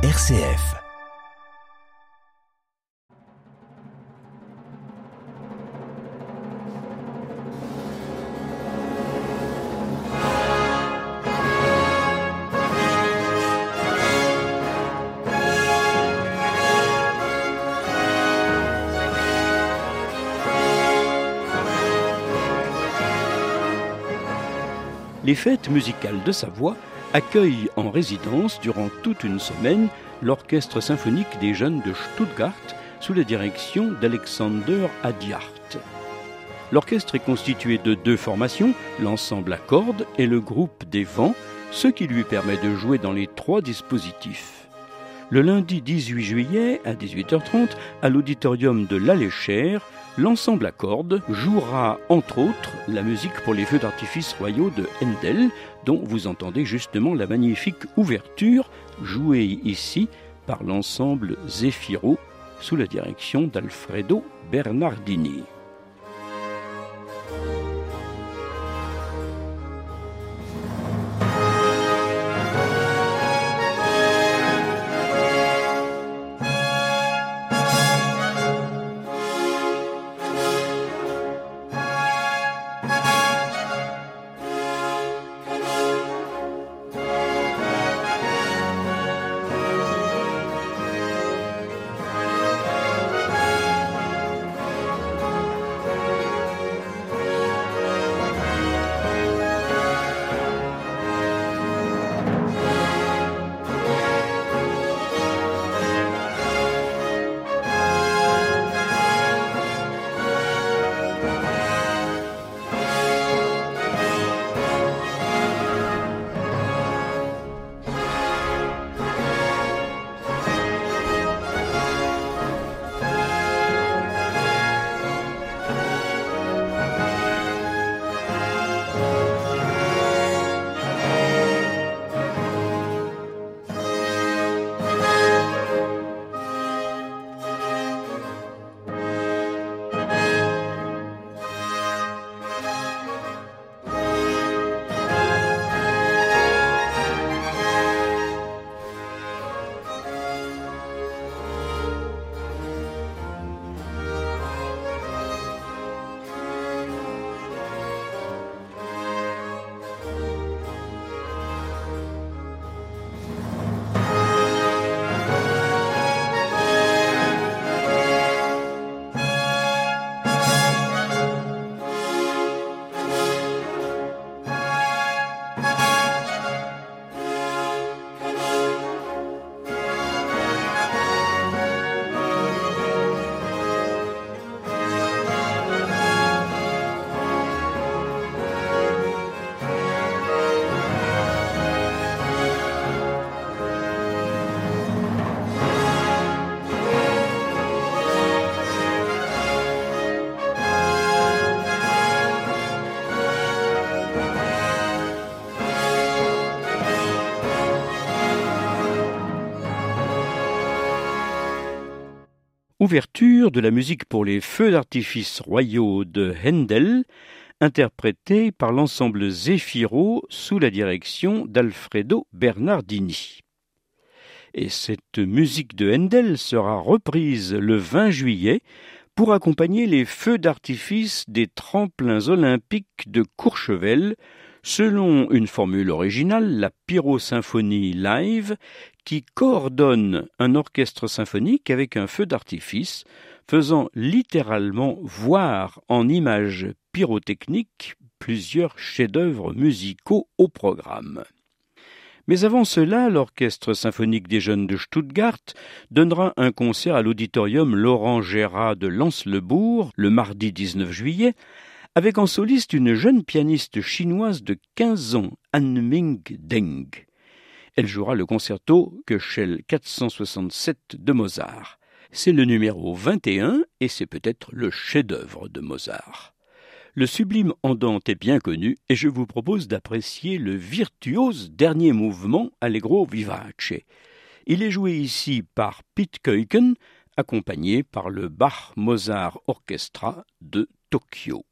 RCF. Les fêtes musicales de Savoie accueillent en résidence durant toute une semaine l'Orchestre symphonique des jeunes de Stuttgart sous la direction d'Alexander Adiart. L'orchestre est constitué de deux formations, l'ensemble à cordes et le groupe des vents, ce qui lui permet de jouer dans les trois dispositifs. Le lundi 18 juillet à 18h30 à l'auditorium de l'Aléchère, l'ensemble à cordes jouera entre autres la musique pour les feux d'artifice royaux de Handel, dont vous entendez justement la magnifique ouverture jouée ici par l'ensemble Zefiro sous la direction d'Alfredo Bernardini. De la musique pour les feux d'artifice royaux de Handel, interprétée par l'ensemble Zefiro sous la direction d'Alfredo Bernardini. Et cette musique de Handel sera reprise le 20 juillet pour accompagner les feux d'artifice des tremplins olympiques de Courchevel selon une formule originale, la Pyrosymphonie Live, qui coordonne un orchestre symphonique avec un feu d'artifice, faisant littéralement voir en images pyrotechniques plusieurs chefs-d'œuvre musicaux au programme. Mais avant cela, l'Orchestre symphonique des jeunes de Stuttgart donnera un concert à l'auditorium Laurent Gérard de Lens-le-Bourg le mardi 19 juillet, avec en soliste une jeune pianiste chinoise de 15 ans, Anming Deng. Elle jouera le concerto Köchel 467 de Mozart. C'est le numéro 21 et c'est peut-être le chef-d'œuvre de Mozart. Le sublime andante est bien connu et je vous propose d'apprécier le virtuose dernier mouvement Allegro vivace. Il est joué ici par Pete Keuken, accompagné par le Bach Mozart Orchestra de Tokyo.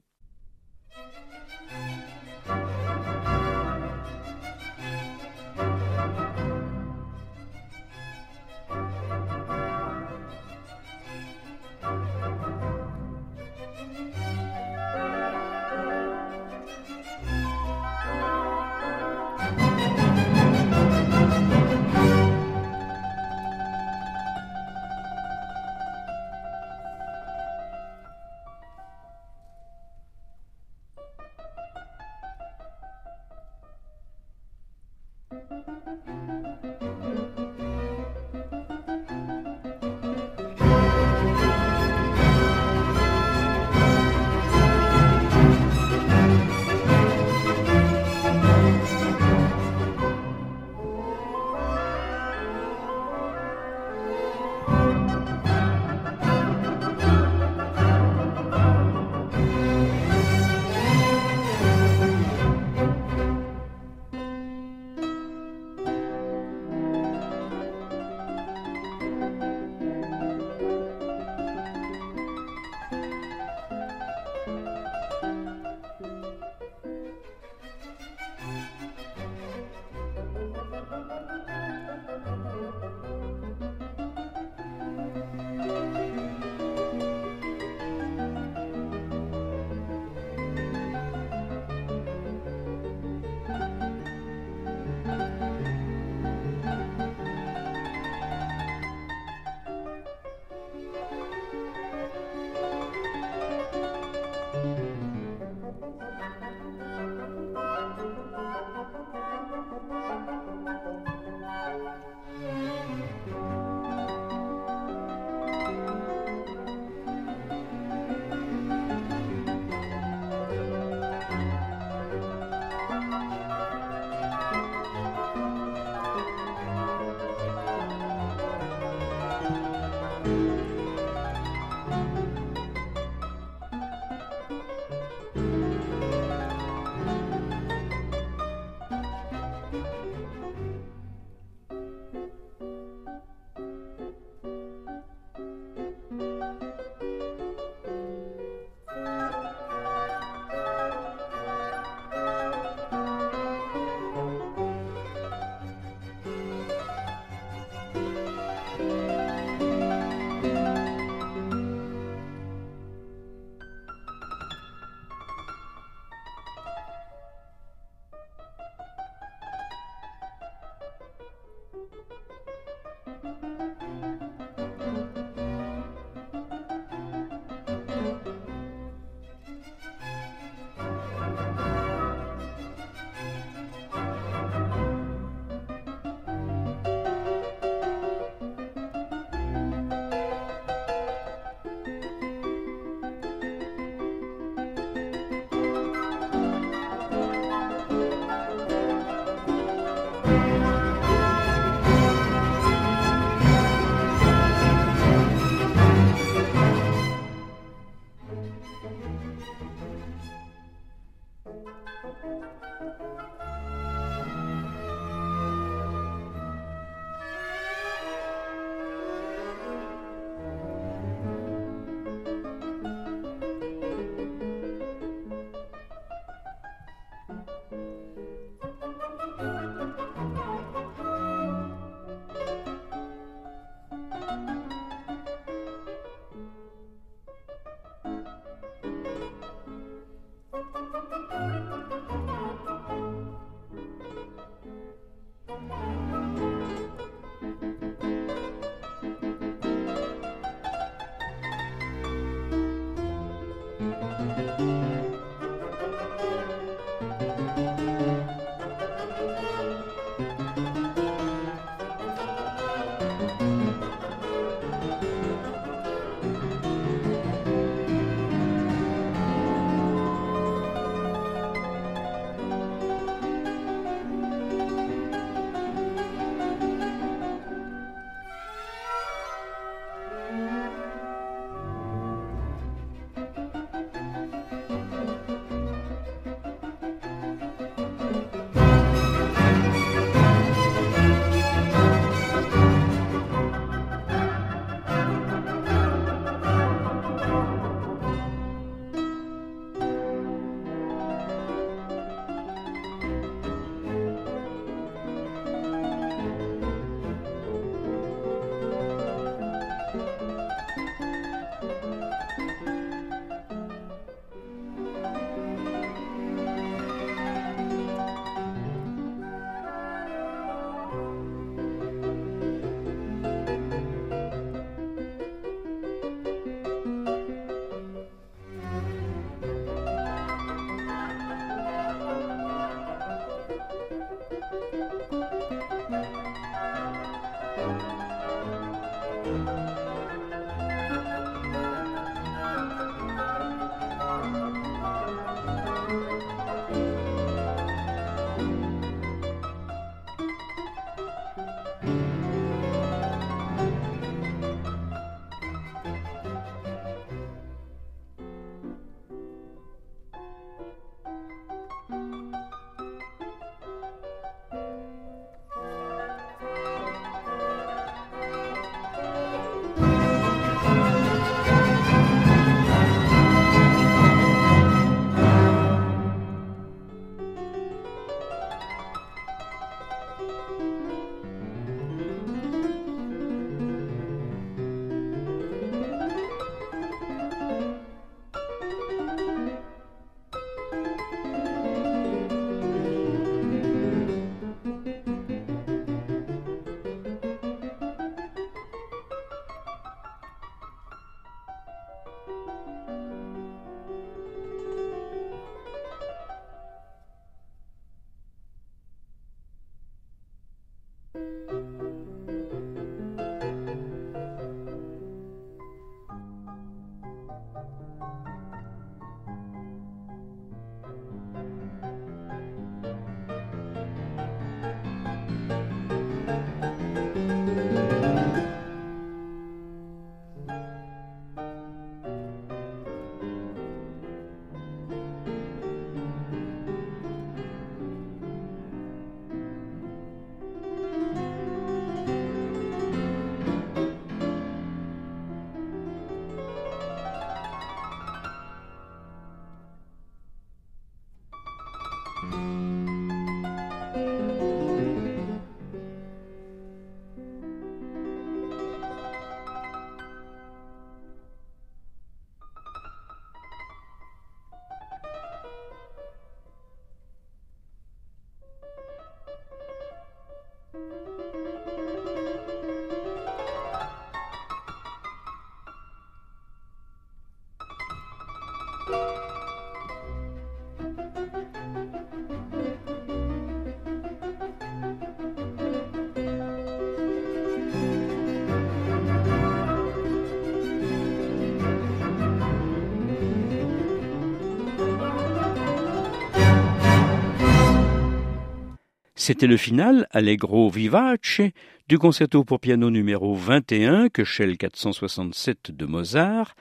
C'était le final, Allegro vivace, du concerto pour piano numéro 21, que 467 de Mozart,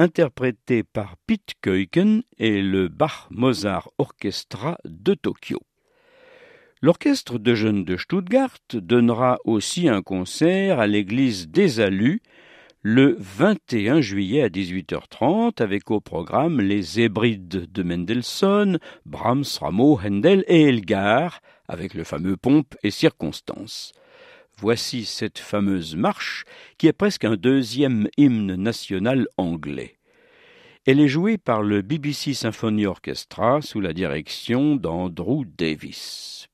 interprété par Pete Keuken et le Bach-Mozart Orchestra de Tokyo. L'orchestre de jeunes de Stuttgart donnera aussi un concert à l'église des Alus le 21 juillet à 18h30 avec au programme les Hébrides de Mendelssohn, Brahms, Rameau, Handel et Elgar avec le fameux pompe et circonstances. Voici cette fameuse marche qui est presque un deuxième hymne national anglais. Elle est jouée par le BBC Symphony Orchestra sous la direction d'Andrew Davis.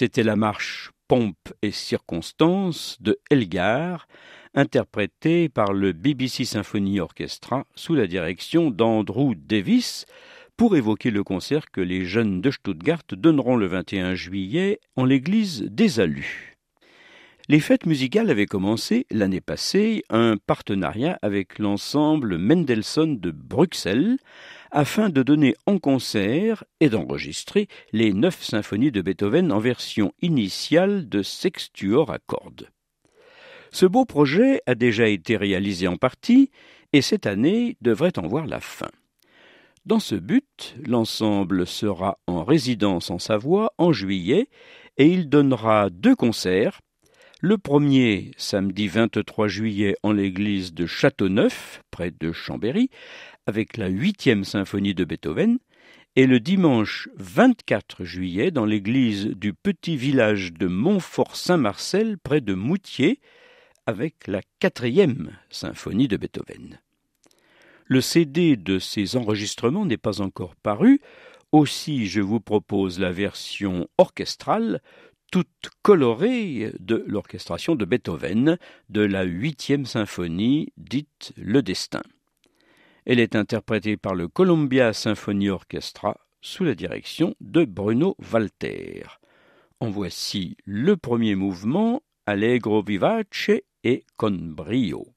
C'était la marche Pompe et circonstances de Elgar, interprétée par le BBC Symphony Orchestra sous la direction d'Andrew Davis, pour évoquer le concert que les jeunes de Stuttgart donneront le 21 juillet en l'église des Alus. Les fêtes musicales avaient commencé l'année passée un partenariat avec l'ensemble Mendelssohn de Bruxelles afin de donner en concert et d'enregistrer les neuf symphonies de Beethoven en version initiale de sextuor à cordes. Ce beau projet a déjà été réalisé en partie et cette année devrait en voir la fin. Dans ce but, l'ensemble sera en résidence en Savoie en juillet et il donnera deux concerts le premier, samedi 23 juillet, en l'église de Châteauneuf, près de Chambéry, avec la huitième symphonie de Beethoven, et le dimanche 24 juillet dans l'église du petit village de Montfort-Saint-Marcel, près de Moutier, avec la quatrième symphonie de Beethoven. Le CD de ces enregistrements n'est pas encore paru, aussi je vous propose la version orchestrale toute colorée de l'orchestration de Beethoven de la huitième symphonie dite Le Destin. Elle est interprétée par le Columbia Symphony Orchestra sous la direction de Bruno Walter. En voici le premier mouvement, Allegro vivace et con brio.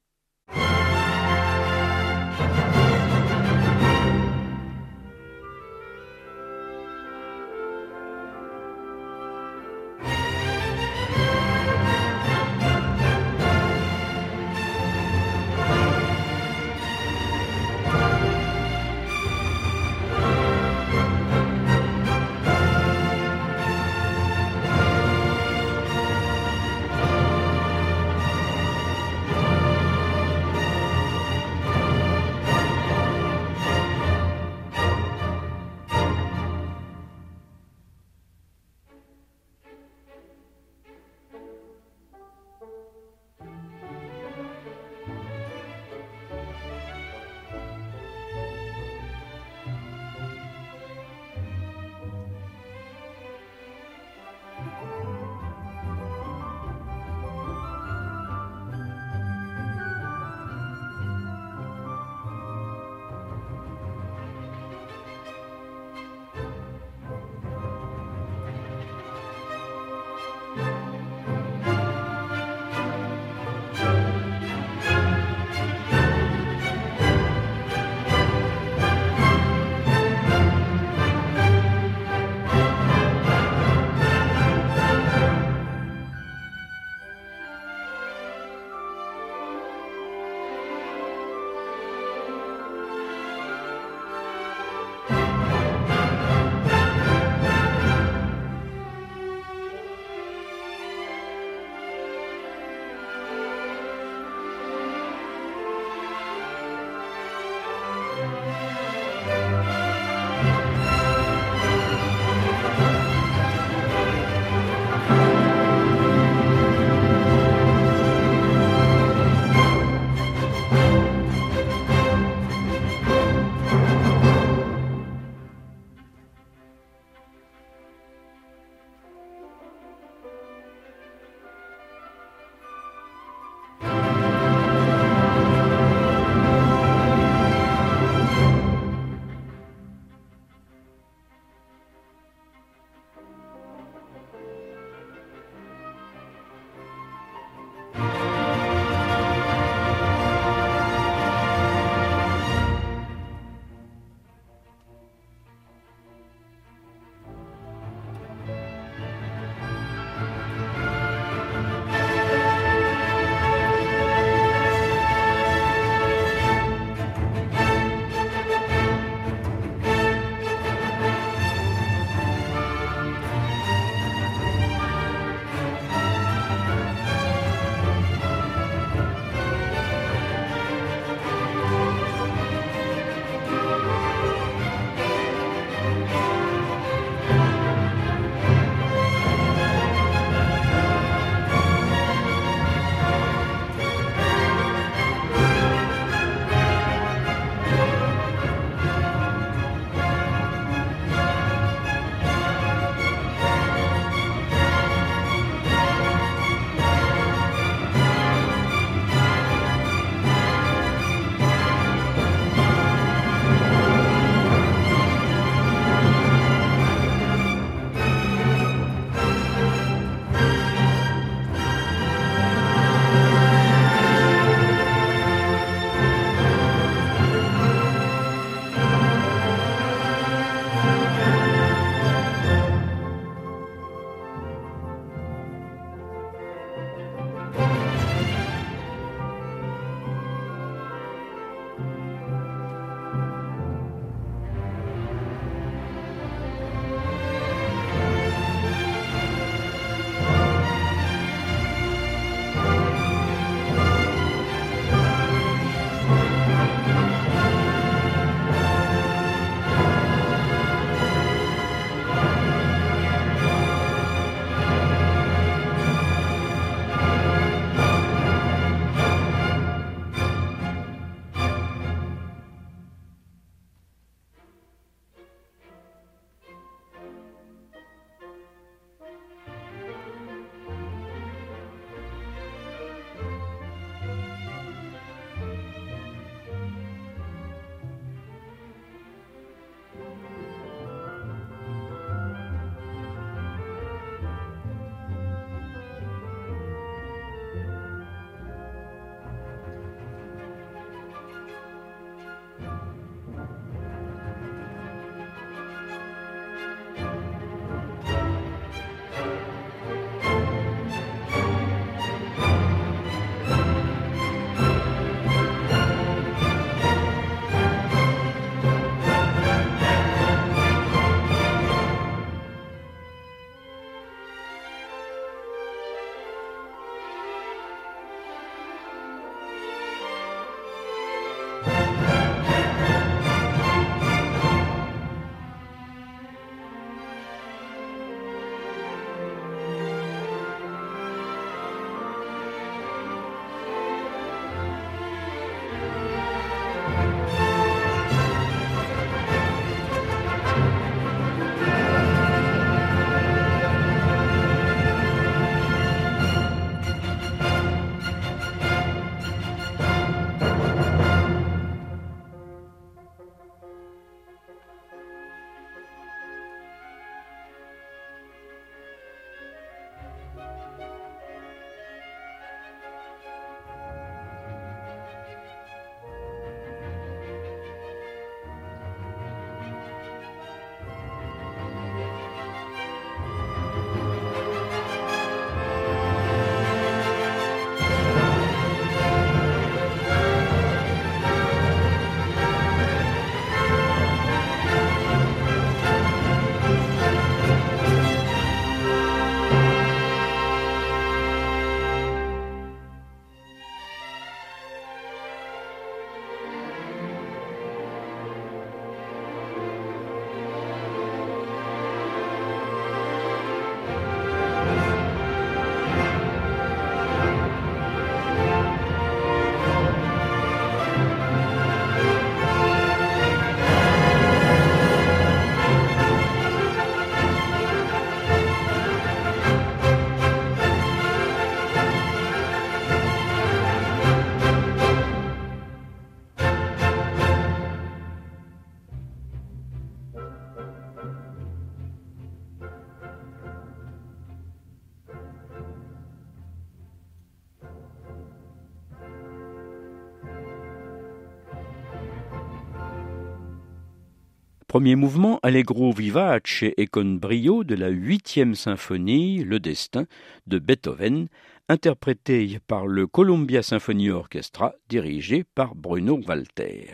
Premier mouvement Allegro vivace et con brio de la huitième symphonie Le Destin de Beethoven, interprété par le Columbia Symphony Orchestra dirigé par Bruno Walter.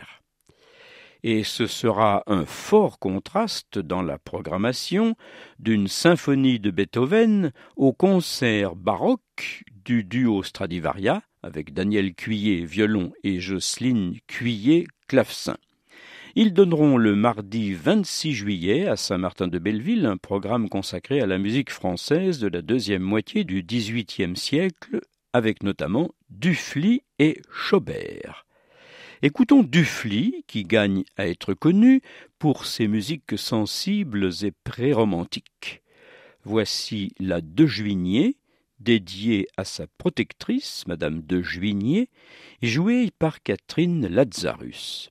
Et ce sera un fort contraste dans la programmation d'une symphonie de Beethoven au concert baroque du duo Stradivaria avec Daniel Cuillet violon et Jocelyne Cuillet clavecin. Ils donneront le mardi 26 juillet à Saint-Martin-de-Belleville un programme consacré à la musique française de la deuxième moitié du XVIIIe siècle, avec notamment Dufly et Chaubert. Écoutons Dufly, qui gagne à être connu pour ses musiques sensibles et pré-romantiques. Voici la De Juigné, dédiée à sa protectrice, Madame de Juigné, jouée par Catherine Lazarus.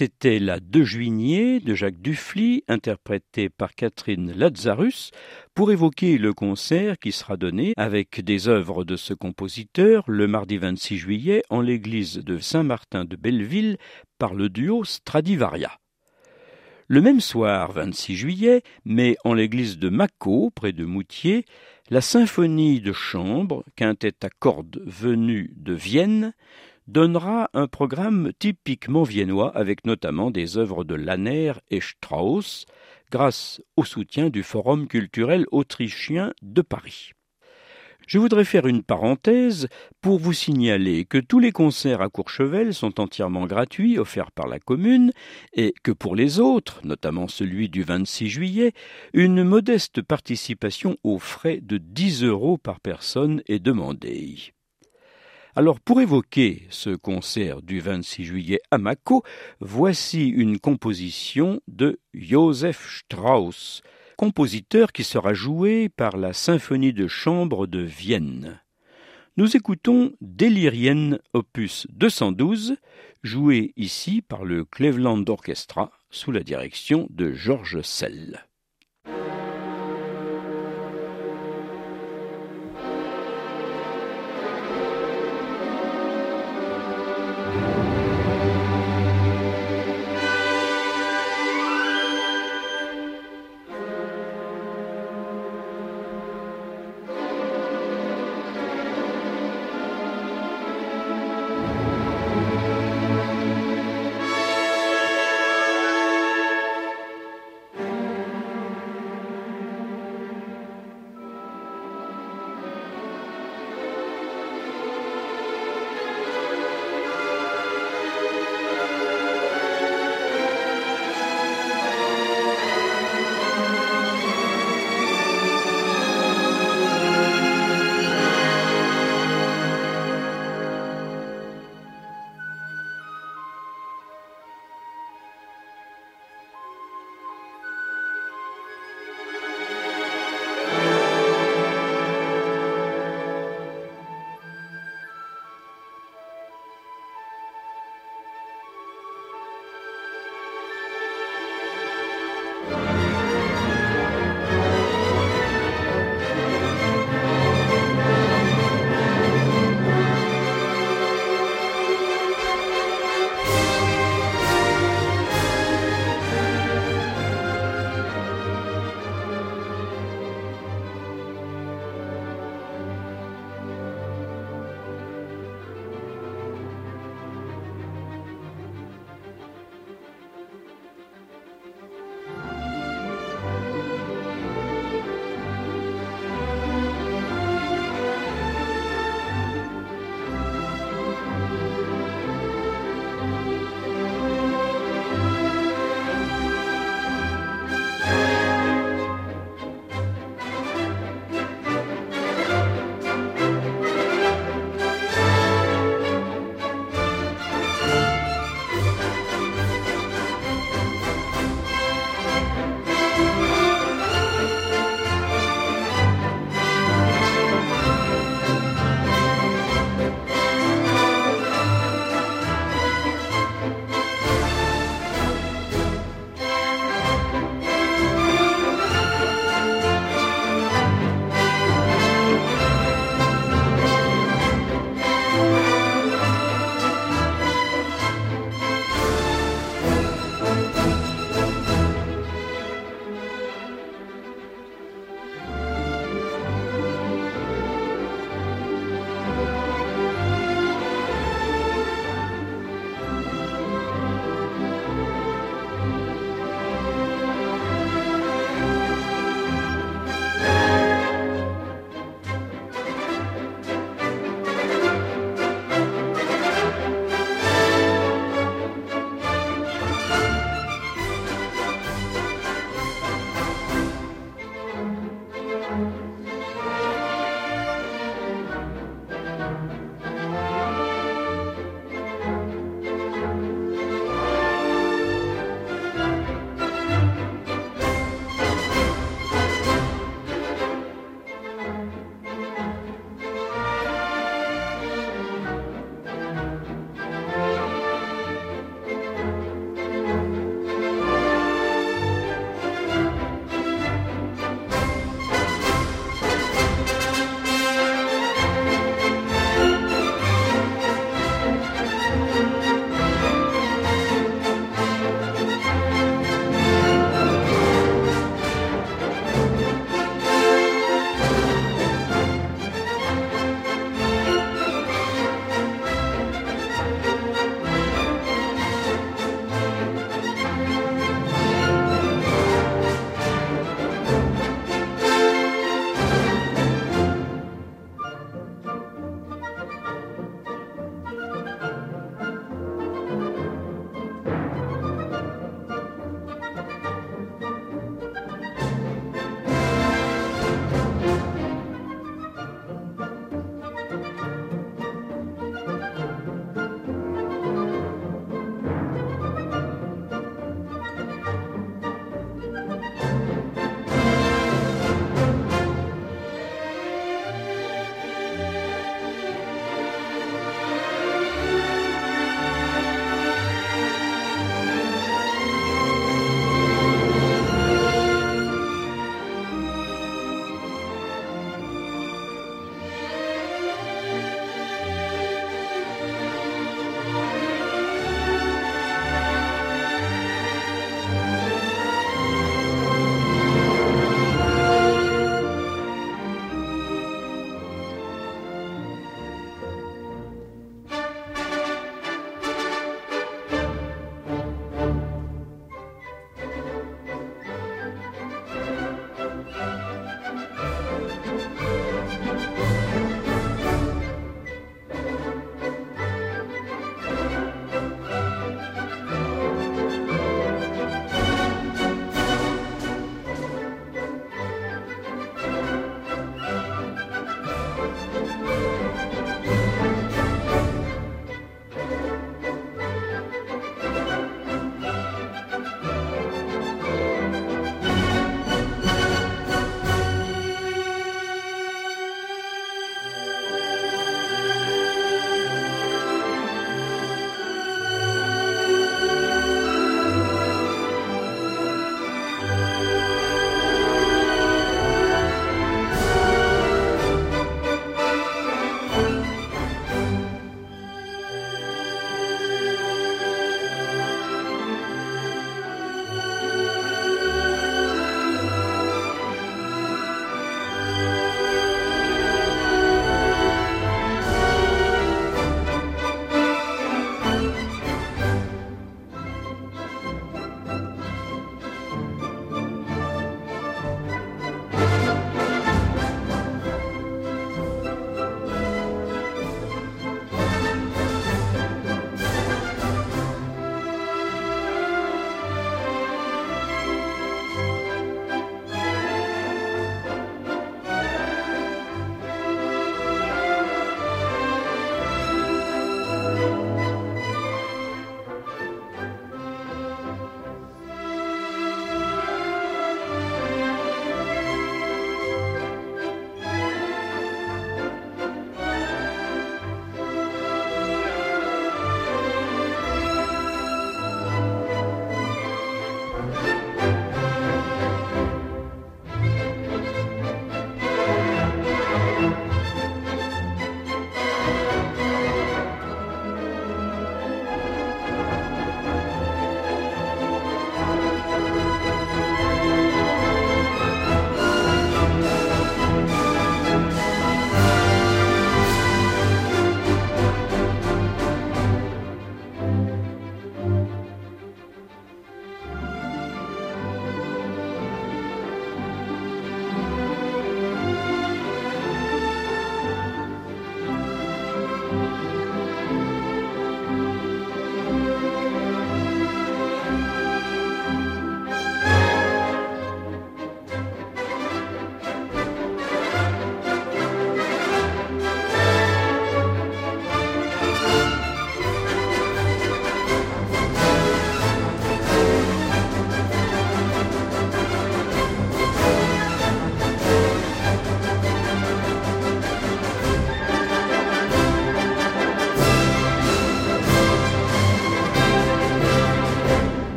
C'était la De Juigné de Jacques Dufly, interprétée par Catherine Lazarus, pour évoquer le concert qui sera donné avec des œuvres de ce compositeur le mardi 26 juillet en l'église de Saint-Martin de Belleville par le duo Stradivaria. Le même soir, 26 juillet, mais en l'église de Mâcon, près de Moutier, la symphonie de chambre, quintet à cordes venue de Vienne, donnera un programme typiquement viennois avec notamment des œuvres de Lanner et Strauss, grâce au soutien du Forum culturel autrichien de Paris. Je voudrais faire une parenthèse pour vous signaler que tous les concerts à Courchevel sont entièrement gratuits, offerts par la commune, et que pour les autres, notamment celui du 26 juillet, une modeste participation aux frais de 10 euros par personne est demandée. Alors pour évoquer ce concert du 26 juillet à Mako, voici une composition de Joseph Strauss, compositeur qui sera joué par la symphonie de chambre de Vienne. Nous écoutons Delirienne opus 212, joué ici par le Cleveland Orchestra sous la direction de Georges Sell.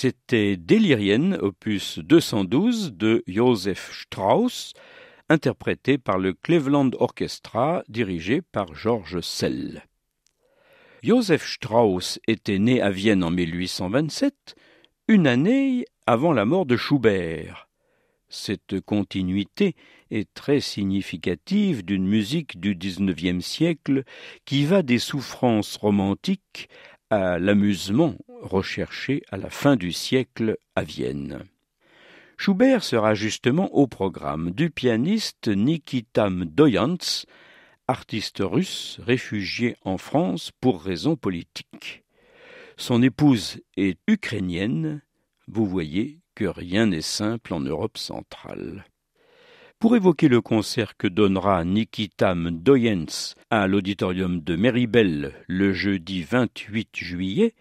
C'était Delirienne, opus 212 de Joseph Strauss, interprété par le Cleveland Orchestra, dirigé par George Sell. Joseph Strauss était né à Vienne en 1827, une année avant la mort de Schubert. Cette continuité est très significative d'une musique du XIXe siècle qui va des souffrances romantiques à l'amusement recherché à la fin du siècle à Vienne. Schubert sera justement au programme du pianiste Nikita Mdoyants, artiste russe réfugié en France pour raisons politiques. Son épouse est ukrainienne. Vous voyez que rien n'est simple en Europe centrale. Pour évoquer le concert que donnera Nikita Mdoyens à l'auditorium de Méribel le jeudi 28 juillet,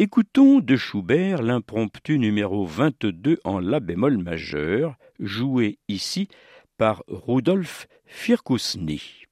Écoutons de Schubert l'impromptu numéro 22 en La bémol majeur, joué ici par Rudolf Firkusny.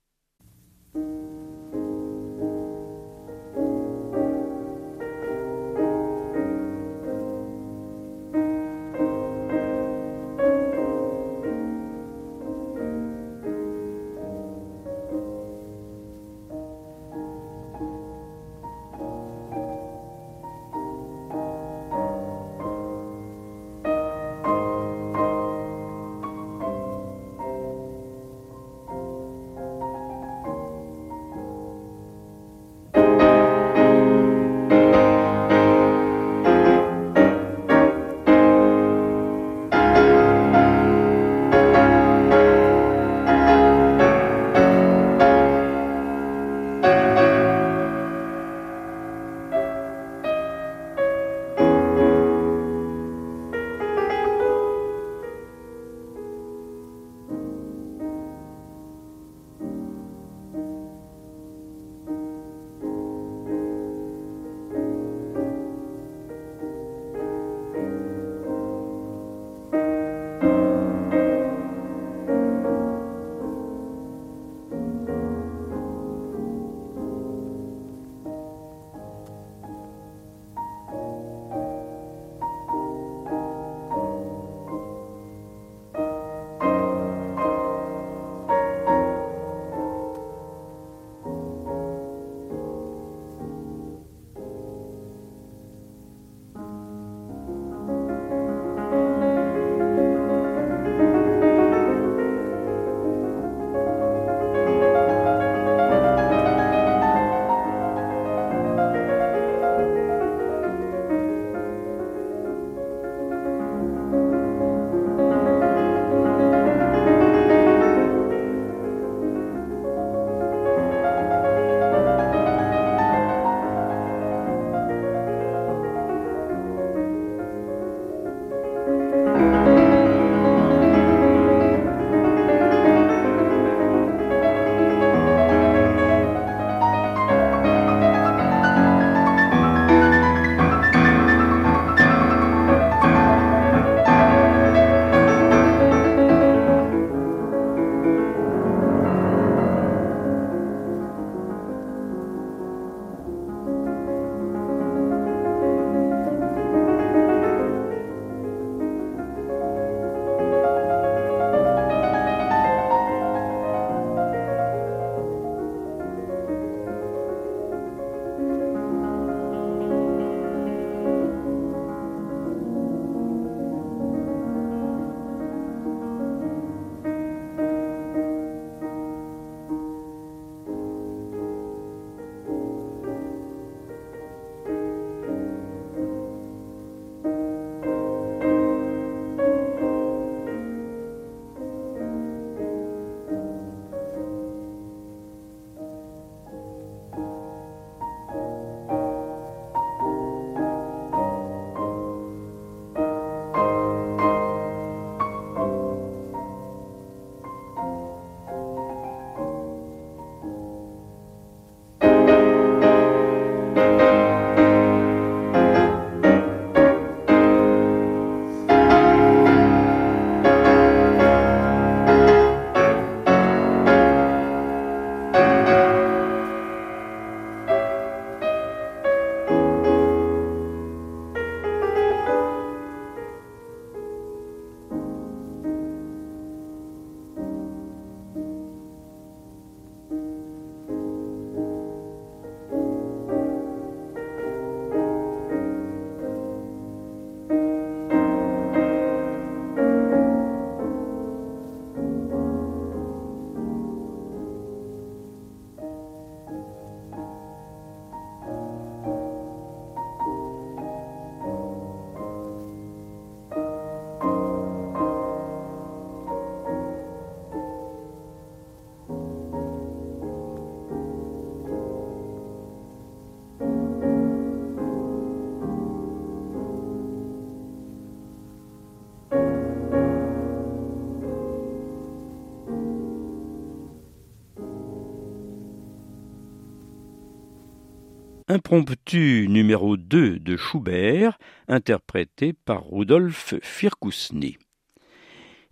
Impromptu numéro 2 de Schubert, interprété par Rudolf Firkusny.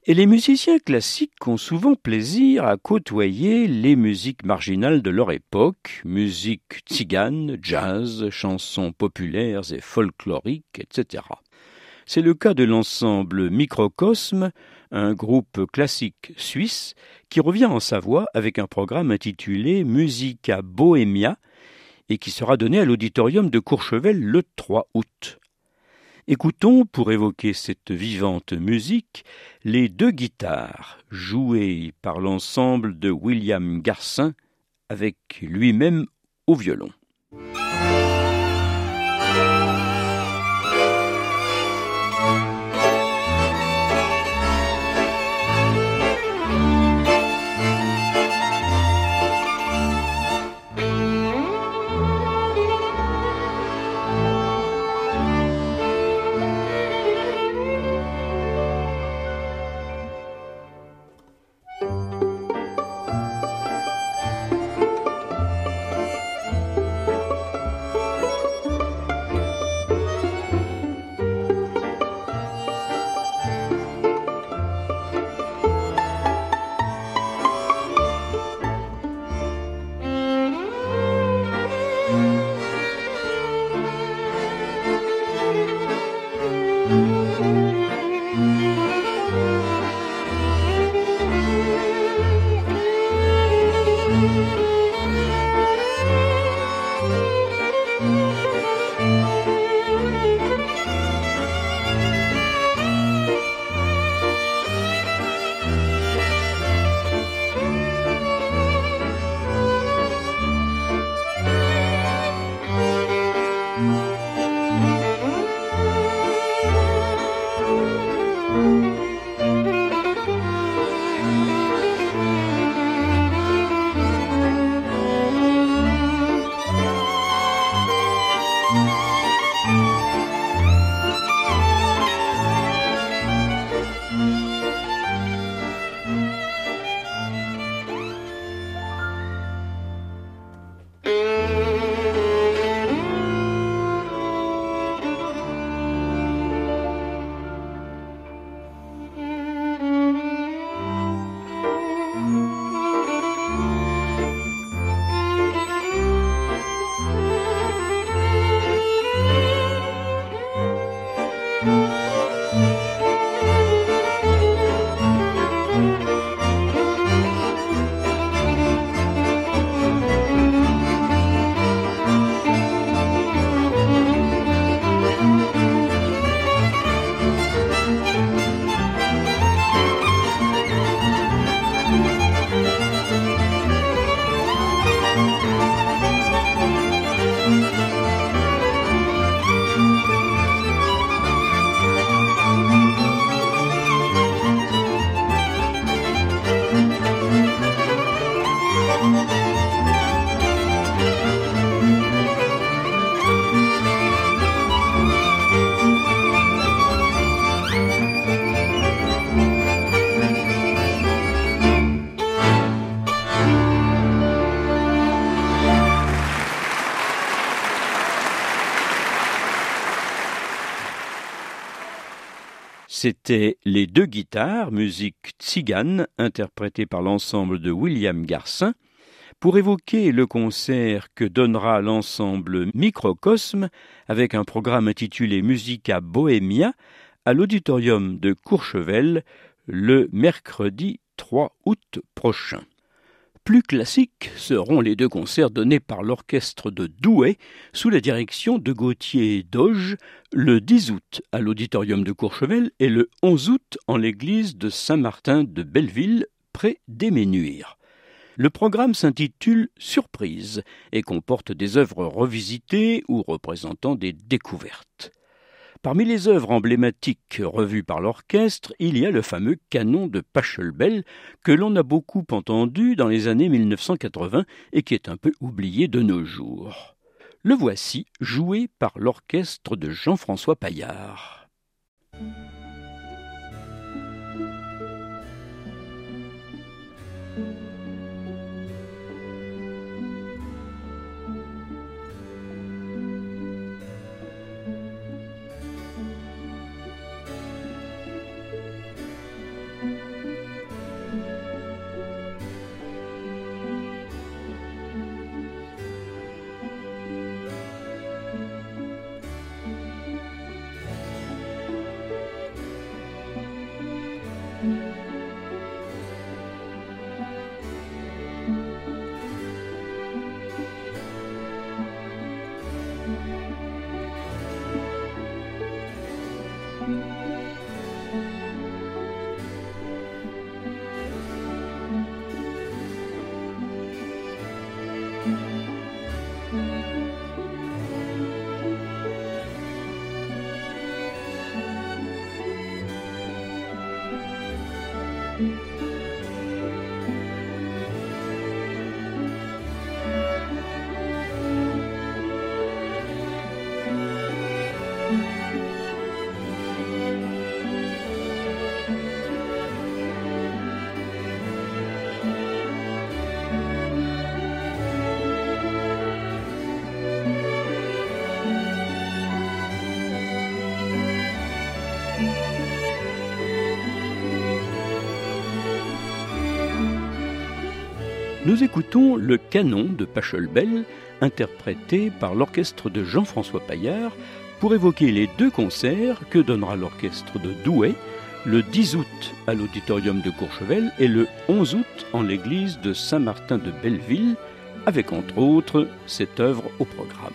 Et les musiciens classiques ont souvent plaisir à côtoyer les musiques marginales de leur époque, musique tzigane, jazz, chansons populaires et folkloriques, etc. C'est le cas de l'ensemble Microcosme, un groupe classique suisse qui revient en Savoie avec un programme intitulé Musica Bohemia, et qui sera donné à l'auditorium de Courchevel le 3 août. Écoutons, pour évoquer cette vivante musique, les deux guitares jouées par l'ensemble de William Garcin avec lui-même au violon. C'était Les deux guitares, musique tzigane, interprétée par l'ensemble de William Garcin, pour évoquer le concert que donnera l'ensemble Microcosme avec un programme intitulé Musica Bohemia à l'auditorium de Courchevel le mercredi 3 août prochain. Plus classiques seront les deux concerts donnés par l'orchestre de Douai sous la direction de Gauthier Doge le 10 août à l'auditorium de Courchevel et le 11 août en l'église de Saint-Martin de Belleville près d'Éménuire. Le programme s'intitule Surprise et comporte des œuvres revisitées ou représentant des découvertes. Parmi les œuvres emblématiques revues par l'orchestre, il y a le fameux canon de Pachelbel que l'on a beaucoup entendu dans les années 1980 et qui est un peu oublié de nos jours. Le voici joué par l'orchestre de Jean-François Paillard. Nous écoutons le canon de Pachelbel, interprété par l'orchestre de Jean-François Paillard, pour évoquer les deux concerts que donnera l'orchestre de Douai le 10 août à l'auditorium de Courchevel et le 11 août en l'église de Saint-Martin de Belleville, avec entre autres cette œuvre au programme.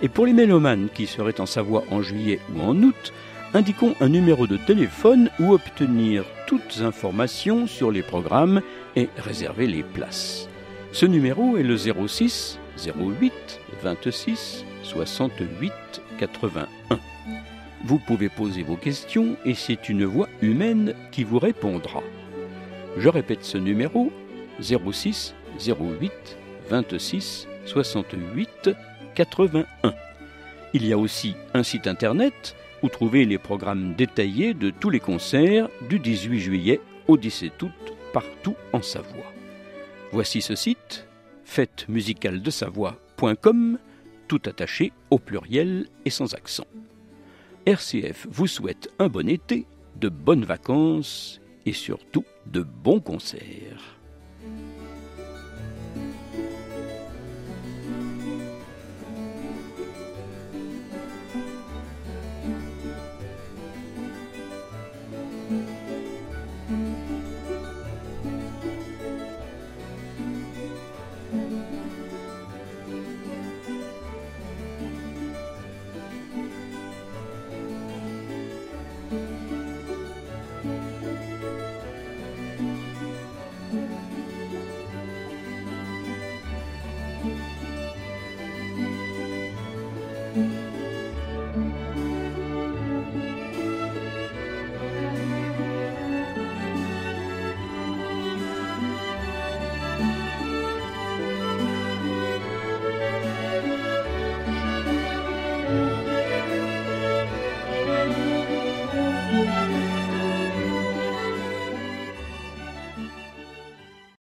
Et pour les mélomanes qui seraient en Savoie en juillet ou en août, indiquons un numéro de téléphone où obtenir toutes informations sur les programmes et réserver les places. Ce numéro est le 06 08 26 68 81. Vous pouvez poser vos questions et c'est une voix humaine qui vous répondra. Je répète ce numéro 06 08 26 68 81. Il y a aussi un site internet où trouver les programmes détaillés de tous les concerts du 18 juillet au 17 août partout en Savoie. Voici ce site, fêtemusicaldesavoie.com, tout attaché au pluriel et sans accent. RCF vous souhaite un bon été, de bonnes vacances et surtout de bons concerts.